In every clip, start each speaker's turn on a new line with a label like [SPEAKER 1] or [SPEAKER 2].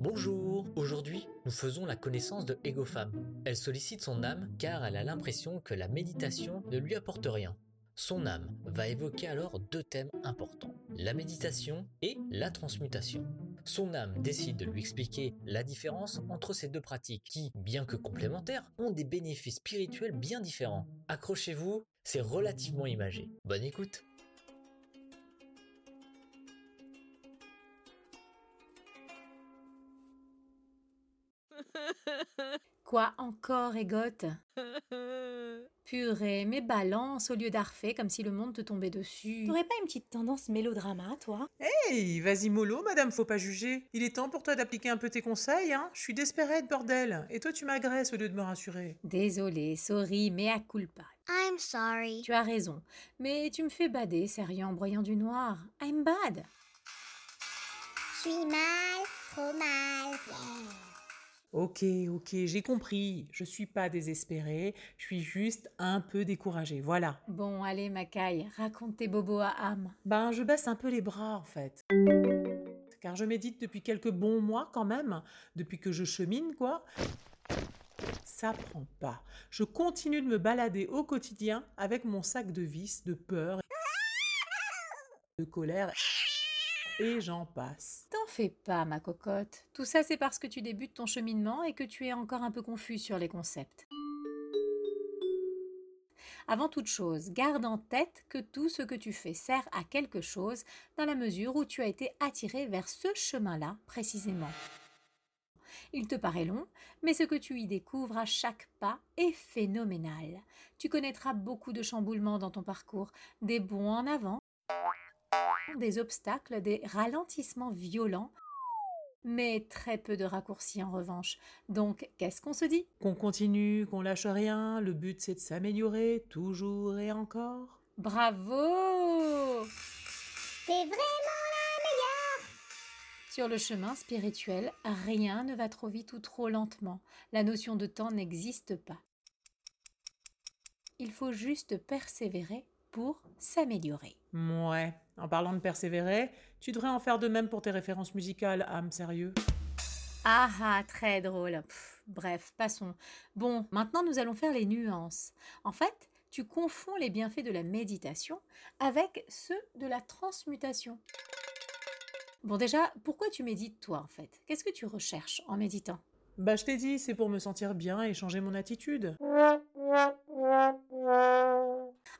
[SPEAKER 1] Bonjour, aujourd'hui nous faisons la connaissance de Egofam. Elle sollicite son âme car elle a l'impression que la méditation ne lui apporte rien. Son âme va évoquer alors deux thèmes importants, la méditation et la transmutation. Son âme décide de lui expliquer la différence entre ces deux pratiques qui, bien que complémentaires, ont des bénéfices spirituels bien différents. Accrochez-vous, c'est relativement imagé. Bonne écoute
[SPEAKER 2] Quoi encore, Égotte Purée, mais balance au lieu d'arfer comme si le monde te tombait dessus.
[SPEAKER 3] T'aurais pas une petite tendance mélodrama, toi?
[SPEAKER 4] Hey, vas-y mollo, madame, faut pas juger. Il est temps pour toi d'appliquer un peu tes conseils, hein. Je suis désespérée, bordel. Et toi, tu m'agresses au lieu de me rassurer.
[SPEAKER 2] Désolée, sorry, mais à culpa.
[SPEAKER 5] I'm sorry.
[SPEAKER 2] Tu as raison, mais tu me fais bader, sérieux, en broyant du noir. I'm bad.
[SPEAKER 5] Je suis mal, trop mal. yeah.
[SPEAKER 4] Ok, ok, j'ai compris. Je suis pas désespérée, je suis juste un peu découragée, voilà.
[SPEAKER 2] Bon, allez, Macaille, raconte tes bobos à âme.
[SPEAKER 4] Ben, je baisse un peu les bras, en fait. Car je médite depuis quelques bons mois, quand même. Depuis que je chemine, quoi. Ça prend pas. Je continue de me balader au quotidien avec mon sac de vis, de peur, de colère, et j'en passe.
[SPEAKER 2] T'en fais pas, ma cocotte. Tout ça, c'est parce que tu débutes ton cheminement et que tu es encore un peu confus sur les concepts. Avant toute chose, garde en tête que tout ce que tu fais sert à quelque chose dans la mesure où tu as été attiré vers ce chemin-là précisément. Il te paraît long, mais ce que tu y découvres à chaque pas est phénoménal. Tu connaîtras beaucoup de chamboulements dans ton parcours, des bons en avant, des obstacles, des ralentissements violents, mais très peu de raccourcis en revanche. Donc, qu'est-ce qu'on se dit?
[SPEAKER 4] Qu'on continue, qu'on lâche rien, le but c'est de s'améliorer, toujours et encore?
[SPEAKER 2] Bravo
[SPEAKER 5] T'es vraiment la meilleure.
[SPEAKER 2] Sur le chemin spirituel, rien ne va trop vite ou trop lentement. La notion de temps n'existe pas. Il faut juste persévérer pour s'améliorer.
[SPEAKER 4] Ouais, en parlant de persévérer, tu devrais en faire de même pour tes références musicales, âme sérieux.
[SPEAKER 2] Ah ah, très drôle. Pff, bref, passons. Bon, maintenant nous allons faire les nuances. En fait, tu confonds les bienfaits de la méditation avec ceux de la transmutation. Bon déjà, pourquoi tu médites toi en fait? Qu'est-ce que tu recherches en méditant?
[SPEAKER 4] Bah je t'ai dit, c'est pour me sentir bien et changer mon attitude.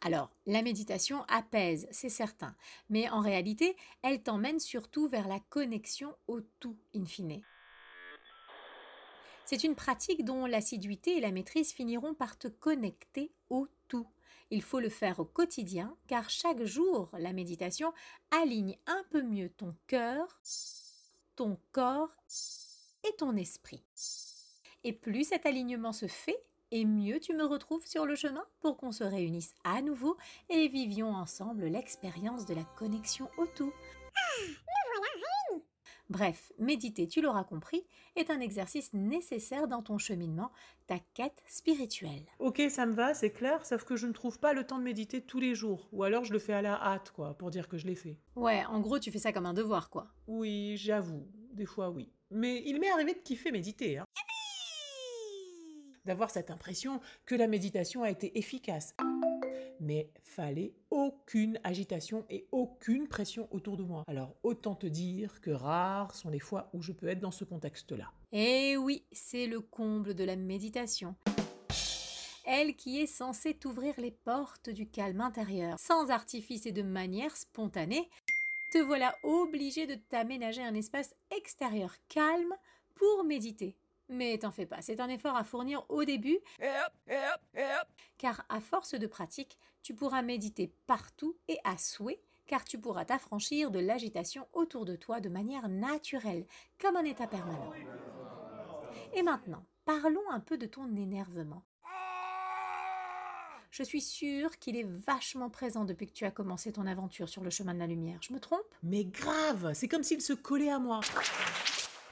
[SPEAKER 2] Alors, la méditation apaise, c'est certain, mais en réalité, elle t'emmène surtout vers la connexion au tout, in fine. C'est une pratique dont l'assiduité et la maîtrise finiront par te connecter au tout. Il faut le faire au quotidien, car chaque jour, la méditation aligne un peu mieux ton cœur, ton corps et ton esprit. Et plus cet alignement se fait, et mieux tu me retrouves sur le chemin pour qu'on se réunisse à nouveau et vivions ensemble l'expérience de la connexion au tout. Bref, méditer, tu l'auras compris, est un exercice nécessaire dans ton cheminement, ta quête spirituelle.
[SPEAKER 4] Ok, ça me va, c'est clair, sauf que je ne trouve pas le temps de méditer tous les jours. Ou alors je le fais à la hâte, quoi, pour dire que je l'ai fait.
[SPEAKER 2] Ouais, en gros, tu fais ça comme un devoir, quoi.
[SPEAKER 4] Oui, j'avoue, des fois oui. Mais il m'est arrivé de kiffer méditer, hein. Cette impression que la méditation a été efficace. Mais fallait aucune agitation et aucune pression autour de moi. Alors autant te dire que rares sont les fois où je peux être dans ce contexte-là.
[SPEAKER 2] Eh oui, c'est le comble de la méditation. Elle qui est censée t'ouvrir les portes du calme intérieur, sans artifice et de manière spontanée, te voilà obligé de t'aménager un espace extérieur calme pour méditer. Mais t'en fais pas, c'est un effort à fournir au début, car à force de pratique, tu pourras méditer partout et à souhait, car tu pourras t'affranchir de l'agitation autour de toi de manière naturelle, comme un état permanent. Et maintenant, parlons un peu de ton énervement. Je suis sûre qu'il est vachement présent depuis que tu as commencé ton aventure sur le chemin de la lumière. Je me trompe?
[SPEAKER 4] Mais grave, c'est comme s'il se collait à moi.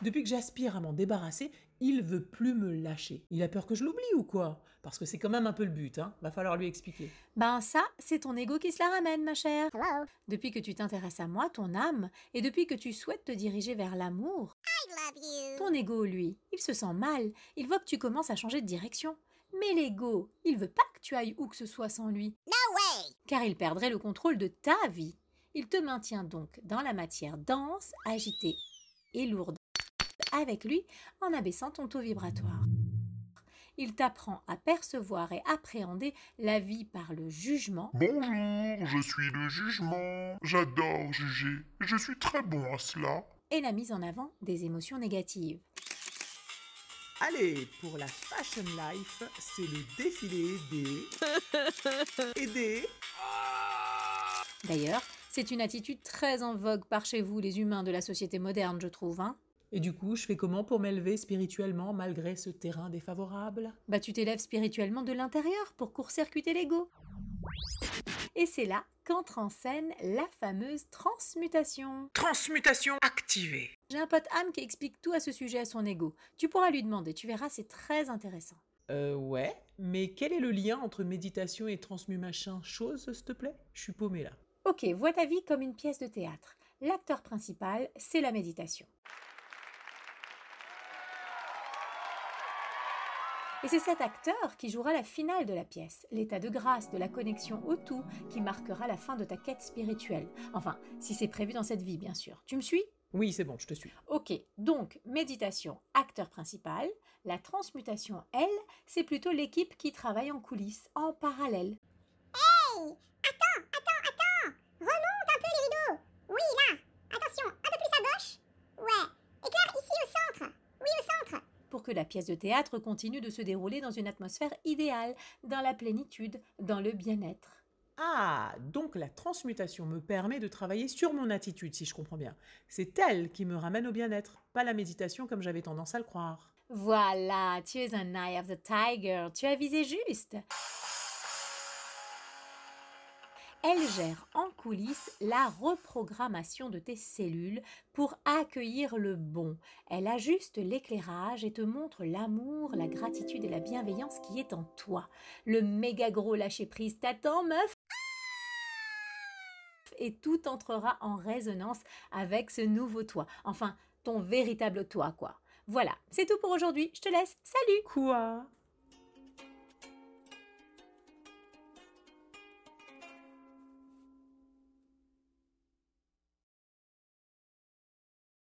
[SPEAKER 4] Depuis que j'aspire à m'en débarrasser, il veut plus me lâcher. Il a peur que je l'oublie ou quoi? Parce que c'est quand même un peu le but, hein. Va falloir lui expliquer.
[SPEAKER 2] Ben ça, c'est ton ego qui se la ramène, ma chère.
[SPEAKER 5] Hello.
[SPEAKER 2] Depuis que tu t'intéresses à moi, ton âme, et depuis que tu souhaites te diriger vers l'amour,
[SPEAKER 5] I love you.
[SPEAKER 2] Ton ego, lui, il se sent mal, il voit que tu commences à changer de direction. Mais l'ego, il veut pas que tu ailles où que ce soit sans lui,
[SPEAKER 5] No way.
[SPEAKER 2] car il perdrait le contrôle de ta vie. Il te maintient donc dans la matière dense, agitée et lourde avec lui en abaissant ton taux vibratoire. Il t'apprend à percevoir et appréhender la vie par le jugement
[SPEAKER 6] Bonjour, je suis le jugement. J'adore juger. Je suis très bon à cela.
[SPEAKER 2] et la mise en avant des émotions négatives.
[SPEAKER 4] Allez, pour la Fashion Life, c'est le défilé des... et des...
[SPEAKER 2] D'ailleurs, c'est une attitude très en vogue par chez vous, les humains de la société moderne, je trouve. Hein
[SPEAKER 4] Et du coup, je fais comment pour m'élever spirituellement malgré ce terrain défavorable?
[SPEAKER 2] Bah, tu t'élèves spirituellement de l'intérieur pour court-circuiter l'ego. Et c'est là qu'entre en scène la fameuse transmutation.
[SPEAKER 4] Transmutation activée.
[SPEAKER 2] J'ai un pote âme qui explique tout à ce sujet à son ego. Tu pourras lui demander, tu verras, c'est très intéressant.
[SPEAKER 4] Euh, ouais, mais quel est le lien entre méditation et transmu machin chose, s'il te plaît? Je suis paumée là.
[SPEAKER 2] Ok, vois ta vie comme une pièce de théâtre. L'acteur principal, c'est la méditation. Et c'est cet acteur qui jouera la finale de la pièce, l'état de grâce, de la connexion au tout, qui marquera la fin de ta quête spirituelle. Enfin, si c'est prévu dans cette vie, bien sûr. Tu me suis?
[SPEAKER 4] Oui, c'est bon, je te suis.
[SPEAKER 2] Ok, donc méditation, acteur principal. La transmutation, elle, c'est plutôt l'équipe qui travaille en coulisses, en parallèle.
[SPEAKER 5] Hey, attends, attends, attends. Remonte un peu les rideaux. Oui, là. Attention, un peu plus à gauche. Ouais. Éclaire ici au centre. Oui, au centre.
[SPEAKER 2] Pour que la pièce de théâtre continue de se dérouler dans une atmosphère idéale, dans la plénitude, dans le bien-être.
[SPEAKER 4] Ah, donc la transmutation me permet de travailler sur mon attitude, si je comprends bien. C'est elle qui me ramène au bien-être, pas la méditation comme j'avais tendance à le croire.
[SPEAKER 2] Voilà, tu es un Eye of the Tiger, tu as visé juste. Elle gère en coulisses la reprogrammation de tes cellules pour accueillir le bon. Elle ajuste l'éclairage et te montre l'amour, la gratitude et la bienveillance qui est en toi. Le méga gros lâcher prise t'attend, meuf. Et tout entrera en résonance avec ce nouveau toi. Enfin, ton véritable toi, quoi. Voilà, c'est tout pour aujourd'hui. Je te laisse. Salut
[SPEAKER 4] Quoi?